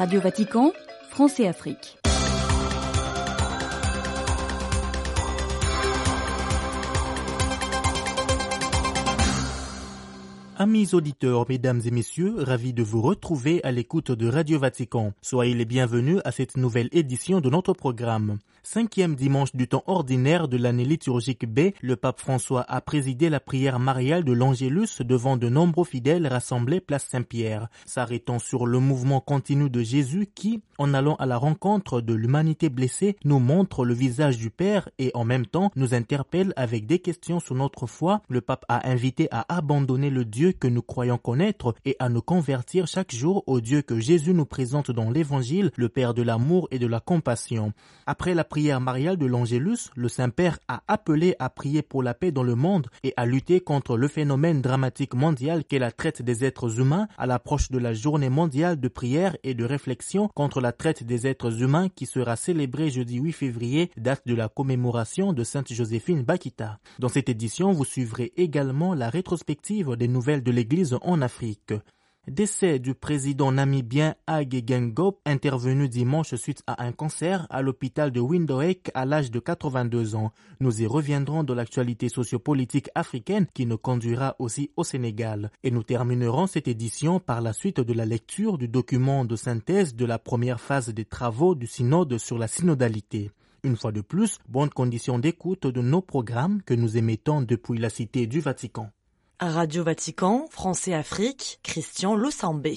Radio Vatican, France et Afrique. Amis auditeurs, mesdames et messieurs, ravis de vous retrouver à l'écoute de Radio Vatican. Soyez les bienvenus à cette nouvelle édition de notre programme. Cinquième dimanche du temps ordinaire de l'année liturgique B, le pape François a présidé la prière mariale de l'Angélus devant de nombreux fidèles rassemblés place Saint-Pierre, s'arrêtant sur le mouvement continu de Jésus qui, en allant à la rencontre de l'humanité blessée, nous montre le visage du Père et en même temps nous interpelle avec des questions sur notre foi. Le pape a invité à abandonner le Dieu que nous croyons connaître et à nous convertir chaque jour au Dieu que Jésus nous présente dans l'Évangile, le Père de l'amour et de la compassion. Prière mariale de l'Angélus, le Saint-Père a appelé à prier pour la paix dans le monde et à lutter contre le phénomène dramatique mondial qu'est la traite des êtres humains à l'approche de la journée mondiale de prière et de réflexion contre la traite des êtres humains qui sera célébrée jeudi 8 février, date de la commémoration de Sainte Joséphine Bakita. Dans cette édition, vous suivrez également la rétrospective des nouvelles de l'Église en Afrique. Décès du président namibien Age Gengop intervenu dimanche suite à un cancer à l'hôpital de Windhoek à l'âge de 82 ans. Nous y reviendrons de l'actualité sociopolitique africaine qui nous conduira aussi au Sénégal. Et nous terminerons cette édition par la suite de la lecture du document de synthèse de la première phase des travaux du synode sur la synodalité. Une fois de plus, bonne condition d'écoute de nos programmes que nous émettons depuis la Cité du Vatican. Radio Vatican, Français Afrique, Christian Losambé.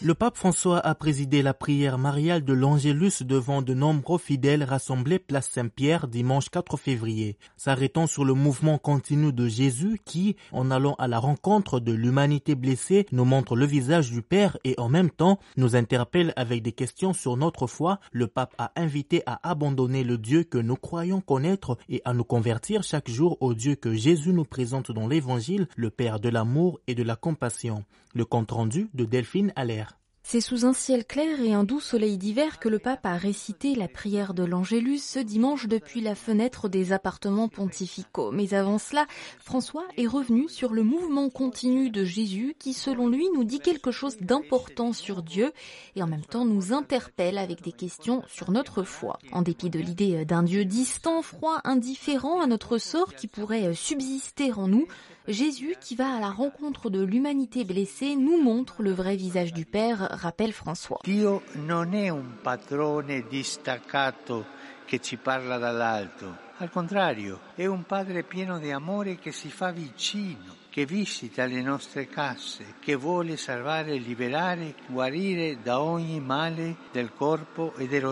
Le pape François a présidé la prière mariale de l'Angélus devant de nombreux fidèles rassemblés place Saint-Pierre dimanche 4 février, s'arrêtant sur le mouvement continu de Jésus qui, en allant à la rencontre de l'humanité blessée, nous montre le visage du Père et en même temps nous interpelle avec des questions sur notre foi. Le pape a invité à abandonner le Dieu que nous croyons connaître et à nous convertir chaque jour au Dieu que Jésus nous présente dans l'Évangile, le Père de l'amour et de la compassion. Le compte rendu de Delphine Allaire. C'est sous un ciel clair et un doux soleil d'hiver que le pape a récité la prière de l'Angélus ce dimanche depuis la fenêtre des appartements pontificaux. Mais avant cela, François est revenu sur le mouvement continu de Jésus qui, selon lui, nous dit quelque chose d'important sur Dieu et en même temps nous interpelle avec des questions sur notre foi. En dépit de l'idée d'un Dieu distant, froid, indifférent à notre sort qui pourrait subsister en nous, Jésus, qui va à la rencontre de l'humanité blessée, nous montre le vrai visage du Père, rappelle François. Dio non è un padrone distaccato che ci parla dall'alto. Al contrario, è un padre pieno di amore che si fa vicino che visita le nostre casse, che vuole salvare, liberare, guarire da ogni male del corpo e dello.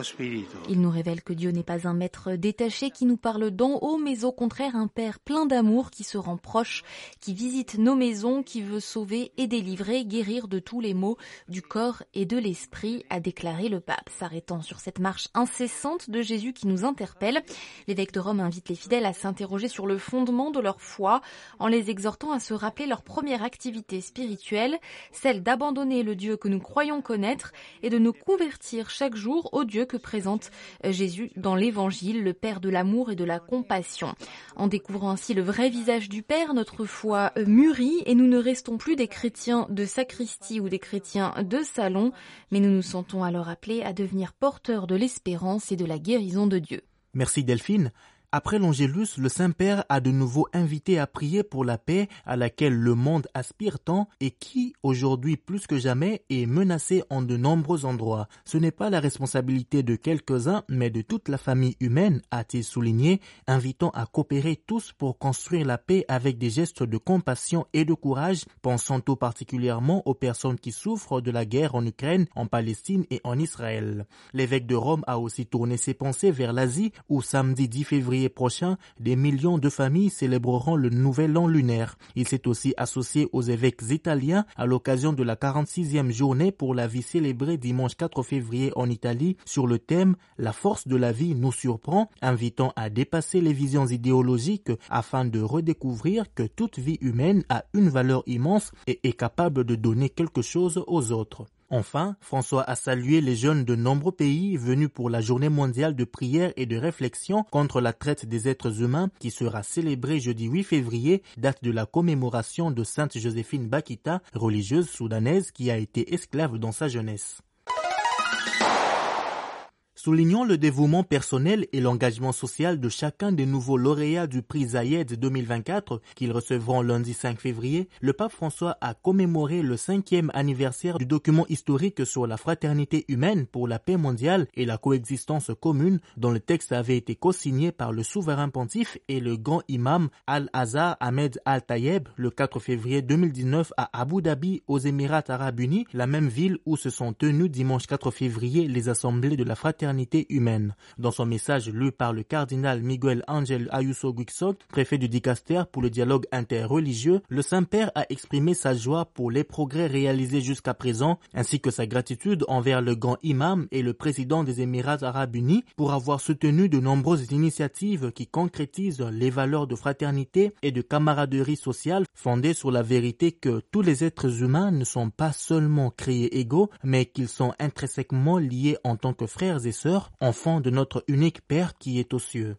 Il nous révèle que Dieu n'est pas un maître détaché qui nous parle d'en haut, mais au contraire un Père plein d'amour qui se rend proche, qui visite nos maisons, qui veut sauver et délivrer, guérir de tous les maux du corps et de l'esprit, a déclaré le pape. S'arrêtant sur cette marche incessante de Jésus qui nous interpelle, l'évêque de Rome invite les fidèles à s'interroger sur le fondement de leur foi en les exhortant à se rappeler leur première activité spirituelle, celle d'abandonner le Dieu que nous croyons connaître et de nous convertir chaque jour au Dieu que présente Jésus dans l'Évangile, le Père de l'amour et de la compassion. En découvrant ainsi le vrai visage du Père, notre foi mûrit et nous ne restons plus des chrétiens de sacristie ou des chrétiens de salon, mais nous nous sentons alors appelés à devenir porteurs de l'espérance et de la guérison de Dieu. Merci Delphine. Après l'Angélus, le Saint-Père a de nouveau invité à prier pour la paix à laquelle le monde aspire tant et qui, aujourd'hui plus que jamais, est menacée en de nombreux endroits. Ce n'est pas la responsabilité de quelques-uns, mais de toute la famille humaine, a-t-il souligné, invitant à coopérer tous pour construire la paix avec des gestes de compassion et de courage, pensant tout particulièrement aux personnes qui souffrent de la guerre en Ukraine, en Palestine et en Israël. L'évêque de Rome a aussi tourné ses pensées vers l'Asie, où samedi 10 février prochain, des millions de familles célébreront le nouvel an lunaire. Il s'est aussi associé aux évêques italiens à l'occasion de la 46e journée pour la vie célébrée dimanche 4 février en Italie sur le thème La force de la vie nous surprend, invitant à dépasser les visions idéologiques afin de redécouvrir que toute vie humaine a une valeur immense et est capable de donner quelque chose aux autres. Enfin, François a salué les jeunes de nombreux pays venus pour la journée mondiale de prière et de réflexion contre la traite des êtres humains qui sera célébrée jeudi 8 février, date de la commémoration de Sainte Joséphine Bakita, religieuse soudanaise qui a été esclave dans sa jeunesse. Soulignant le dévouement personnel et l'engagement social de chacun des nouveaux lauréats du prix Zayed 2024 qu'ils recevront lundi 5 février, le pape François a commémoré le cinquième anniversaire du document historique sur la fraternité humaine pour la paix mondiale et la coexistence commune dont le texte avait été co-signé par le souverain pontife et le grand imam Al-Azhar Ahmed Al-Tayeb le 4 février 2019 à Abu Dhabi aux Émirats arabes unis, la même ville où se sont tenues dimanche 4 février les assemblées de la fraternité humaine. Dans son message lu par le cardinal Miguel Ángel Ayuso Guixot, préfet du Dicaster pour le dialogue interreligieux, le Saint-Père a exprimé sa joie pour les progrès réalisés jusqu'à présent, ainsi que sa gratitude envers le grand imam et le président des Émirats arabes unis pour avoir soutenu de nombreuses initiatives qui concrétisent les valeurs de fraternité et de camaraderie sociale fondées sur la vérité que tous les êtres humains ne sont pas seulement créés égaux, mais qu'ils sont intrinsèquement liés en tant que frères et sœurs enfant de notre unique Père qui est aux cieux.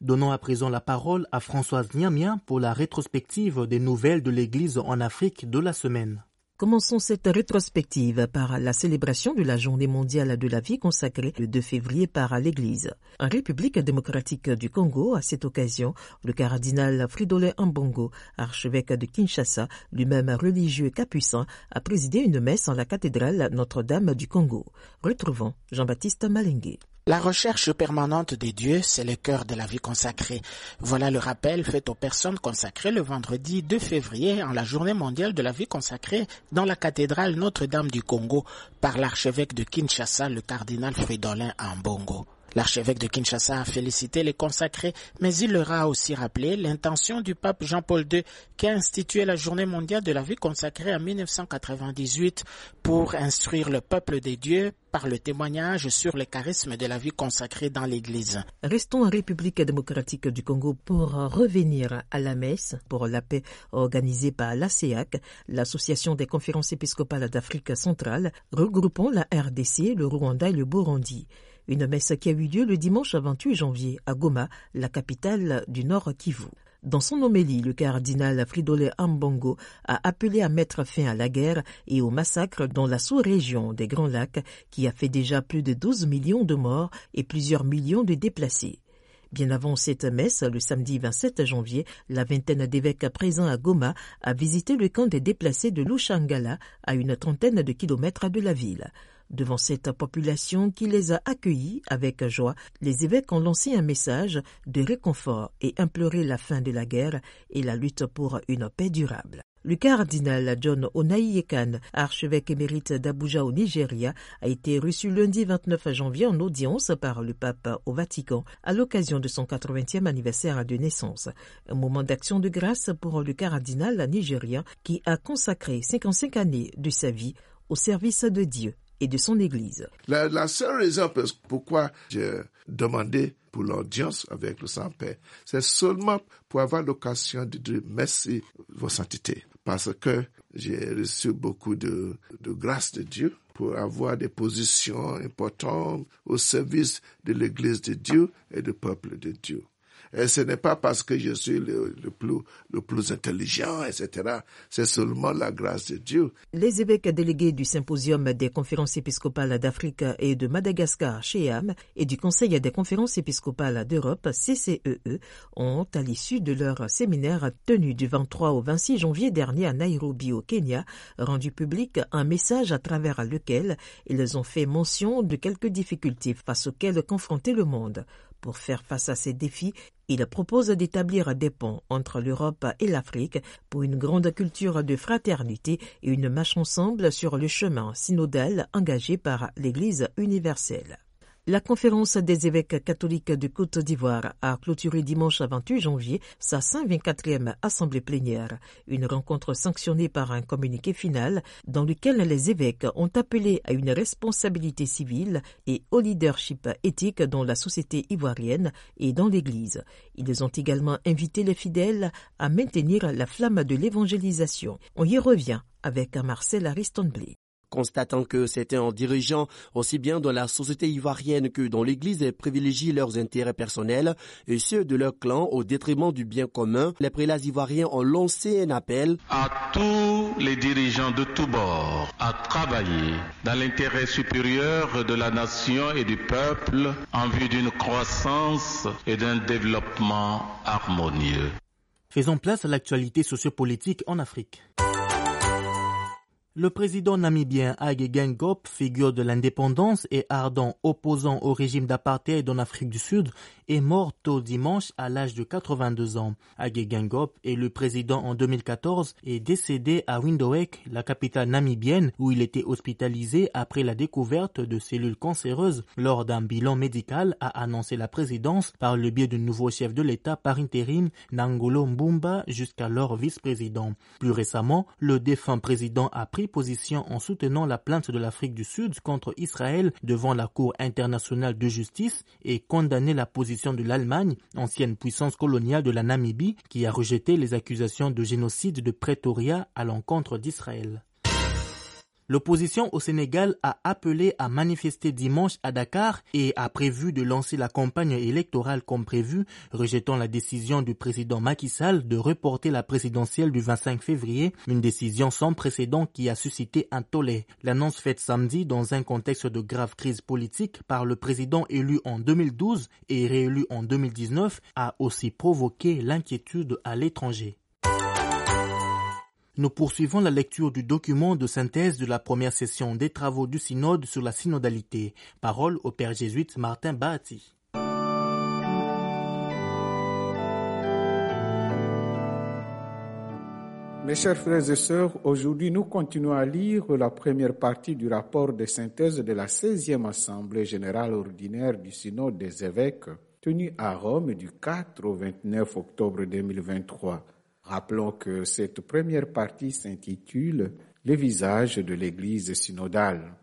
Donnons à présent la parole à Françoise Niamien pour la rétrospective des nouvelles de l'Église en Afrique de la semaine. Commençons cette rétrospective par la célébration de la Journée mondiale de la vie consacrée le 2 février par l'Église. En République démocratique du Congo, à cette occasion, le cardinal Fridolin Ambongo, archevêque de Kinshasa, lui-même religieux capucin, a présidé une messe en la cathédrale Notre-Dame du Congo. Retrouvons Jean-Baptiste Malingué. La recherche permanente des dieux, c'est le cœur de la vie consacrée. Voilà le rappel fait aux personnes consacrées le vendredi 2 février en la journée mondiale de la vie consacrée dans la cathédrale Notre-Dame du Congo par l'archevêque de Kinshasa, le cardinal Fridolin Ambongo. L'archevêque de Kinshasa a félicité les consacrés, mais il leur a aussi rappelé l'intention du pape Jean-Paul II qui a institué la journée mondiale de la vie consacrée en 1998 pour instruire le peuple des dieux par le témoignage sur les charismes de la vie consacrée dans l'Église. Restons en République démocratique du Congo pour revenir à la messe pour la paix organisée par l'ACEAC, l'Association des conférences épiscopales d'Afrique centrale, regroupant la RDC, le Rwanda et le Burundi. Une messe qui a eu lieu le dimanche 28 janvier à Goma, la capitale du Nord Kivu. Dans son homélie, le cardinal Fridolin Ambongo a appelé à mettre fin à la guerre et au massacre dans la sous-région des Grands Lacs qui a fait déjà plus de 12 millions de morts et plusieurs millions de déplacés. Bien avant cette messe, le samedi 27 janvier, la vingtaine d'évêques présents à Goma a visité le camp des déplacés de Lushangala à une trentaine de kilomètres de la ville. Devant cette population qui les a accueillis avec joie, les évêques ont lancé un message de réconfort et imploré la fin de la guerre et la lutte pour une paix durable. Le cardinal John Onayekan, archevêque émérite d'Abuja au Nigeria, a été reçu lundi 29 janvier en audience par le pape au Vatican à l'occasion de son 80e anniversaire de naissance. Un moment d'action de grâce pour le cardinal nigérien qui a consacré 55 années de sa vie au service de Dieu et de son Église. La, seule raison pourquoi j'ai demandé pour l'audience avec le Saint-Père, c'est seulement pour avoir l'occasion de dire merci, vos saintetés, parce que j'ai reçu beaucoup de, de grâce de Dieu pour avoir des positions importantes au service de l'Église de Dieu et du peuple de Dieu. Et ce n'est pas parce que je suis le, plus, intelligent, etc. C'est seulement la grâce de Dieu. Les évêques délégués du Symposium des conférences épiscopales d'Afrique et de Madagascar, CHEAM, et du Conseil des conférences épiscopales d'Europe, CCEE, e, ont, à l'issue de leur séminaire tenu du 23 au 26 janvier dernier à Nairobi, au Kenya, rendu public un message à travers lequel ils ont fait mention de quelques difficultés face auxquelles confrontait le monde. Pour faire face à ces défis, il propose d'établir des ponts entre l'Europe et l'Afrique pour une grande culture de fraternité et une marche ensemble sur le chemin synodal engagé par l'Église universelle. La conférence des évêques catholiques de Côte d'Ivoire a clôturé dimanche 28 janvier sa 124e assemblée plénière, une rencontre sanctionnée par un communiqué final dans lequel les évêques ont appelé à une responsabilité civile et au leadership éthique dans la société ivoirienne et dans l'Église. Ils ont également invité les fidèles à maintenir la flamme de l'évangélisation. On y revient avec Marcel Ariston-Blé. Constatant que certains dirigeants, aussi bien dans la société ivoirienne que dans l'Église, privilégient leurs intérêts personnels et ceux de leur clan au détriment du bien commun, les prélats ivoiriens ont lancé un appel à tous les dirigeants de tous bords à travailler dans l'intérêt supérieur de la nation et du peuple en vue d'une croissance et d'un développement harmonieux. Faisons place à l'actualité sociopolitique en Afrique. Le président namibien Hage Geingob, figure de l'indépendance et ardent opposant au régime d'apartheid en Afrique du Sud, est mort tôt dimanche à l'âge de 82 ans. Hage Geingob, élu président en 2014, est décédé à Windhoek, la capitale namibienne, où il était hospitalisé après la découverte de cellules cancéreuses lors d'un bilan médical, a annoncé la présidence par le biais du nouveau chef de l'État par intérim, Nangolo Mbumba, jusqu'alors vice-président. Plus récemment, le défunt président a pris position en soutenant la plainte de l'Afrique du Sud contre Israël devant la Cour internationale de justice et condamné la position de l'Allemagne, ancienne puissance coloniale de la Namibie, qui a rejeté les accusations de génocide de Pretoria à l'encontre d'Israël. L'opposition au Sénégal a appelé à manifester dimanche à Dakar et a prévu de lancer la campagne électorale comme prévu, rejetant la décision du président Macky Sall de reporter la présidentielle du 25 février, une décision sans précédent qui a suscité un tollé. L'annonce faite samedi dans un contexte de grave crise politique par le président élu en 2012 et réélu en 2019 a aussi provoqué l'inquiétude à l'étranger. Nous poursuivons la lecture du document de synthèse de la première session des travaux du synode sur la synodalité. Parole au père jésuite Martin Bahati. Mes chers frères et sœurs, aujourd'hui nous continuons à lire la première partie du rapport de synthèse de la 16e Assemblée générale ordinaire du synode des évêques tenue à Rome du 4 au 29 octobre 2023. Rappelons que cette première partie s'intitule Les visages de l'Église synodale.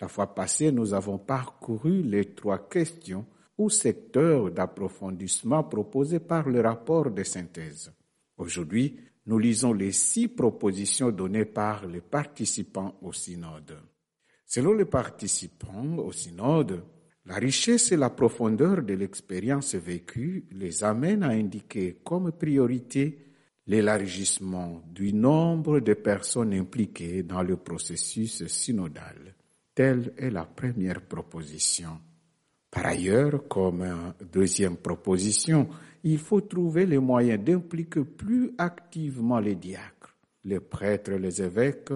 La fois passée, nous avons parcouru les trois questions ou secteurs d'approfondissement proposés par le rapport de synthèse. Aujourd'hui, nous lisons les six propositions données par les participants au synode. Selon les participants au synode, la richesse et la profondeur de l'expérience vécue les amènent à indiquer comme priorité l'élargissement du nombre de personnes impliquées dans le processus synodal. Telle est la première proposition. Par ailleurs, comme deuxième proposition, il faut trouver les moyens d'impliquer plus activement les diacres, les prêtres et les évêques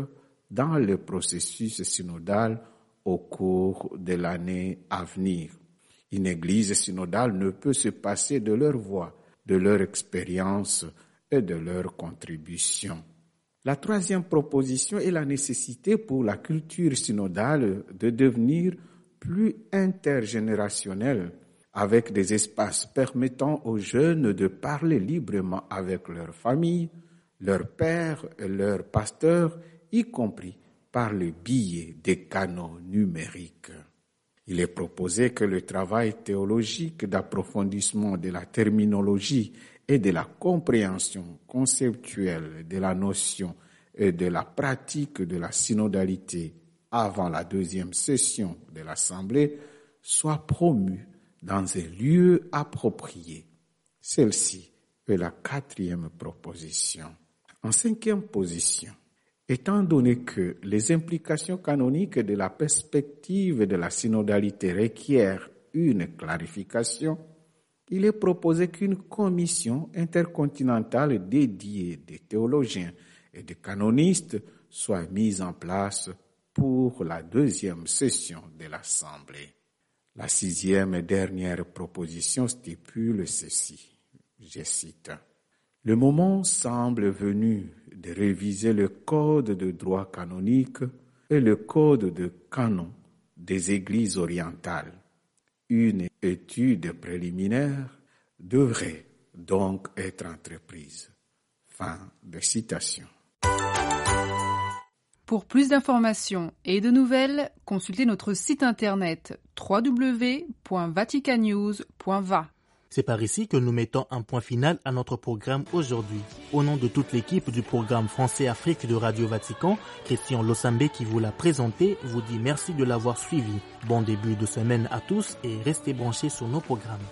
dans le processus synodal au cours de l'année à venir. Une église synodale ne peut se passer de leur voix, de leur expérience et de leur contribution. La troisième proposition est la nécessité pour la culture synodale de devenir plus intergénérationnelle avec des espaces permettant aux jeunes de parler librement avec leur famille, leurs pères et leurs pasteurs, y compris par le biais des canaux numériques. Il est proposé que le travail théologique d'approfondissement de la terminologie et de la compréhension conceptuelle de la notion et de la pratique de la synodalité avant la deuxième session de l'Assemblée soit promue dans un lieu approprié. Celle-ci est la quatrième proposition. En cinquième position, étant donné que les implications canoniques de la perspective de la synodalité requièrent une clarification, il est proposé qu'une commission intercontinentale dédiée des théologiens et des canonistes soit mise en place pour la deuxième session de l'Assemblée. La sixième et dernière proposition stipule ceci. Je cite. Le moment semble venu de réviser le code de droit canonique et le code de canon des églises orientales Une étude préliminaire devrait donc être entreprise. Fin de citation. Pour plus d'informations et de nouvelles, consultez notre site internet www.vaticanews.va. C'est par ici que nous mettons un point final à notre programme aujourd'hui. Au nom de toute l'équipe du programme Français Afrique de Radio Vatican, Christian Losambe qui vous l'a présenté vous dit merci de l'avoir suivi. Bon début de semaine à tous et restez branchés sur nos programmes.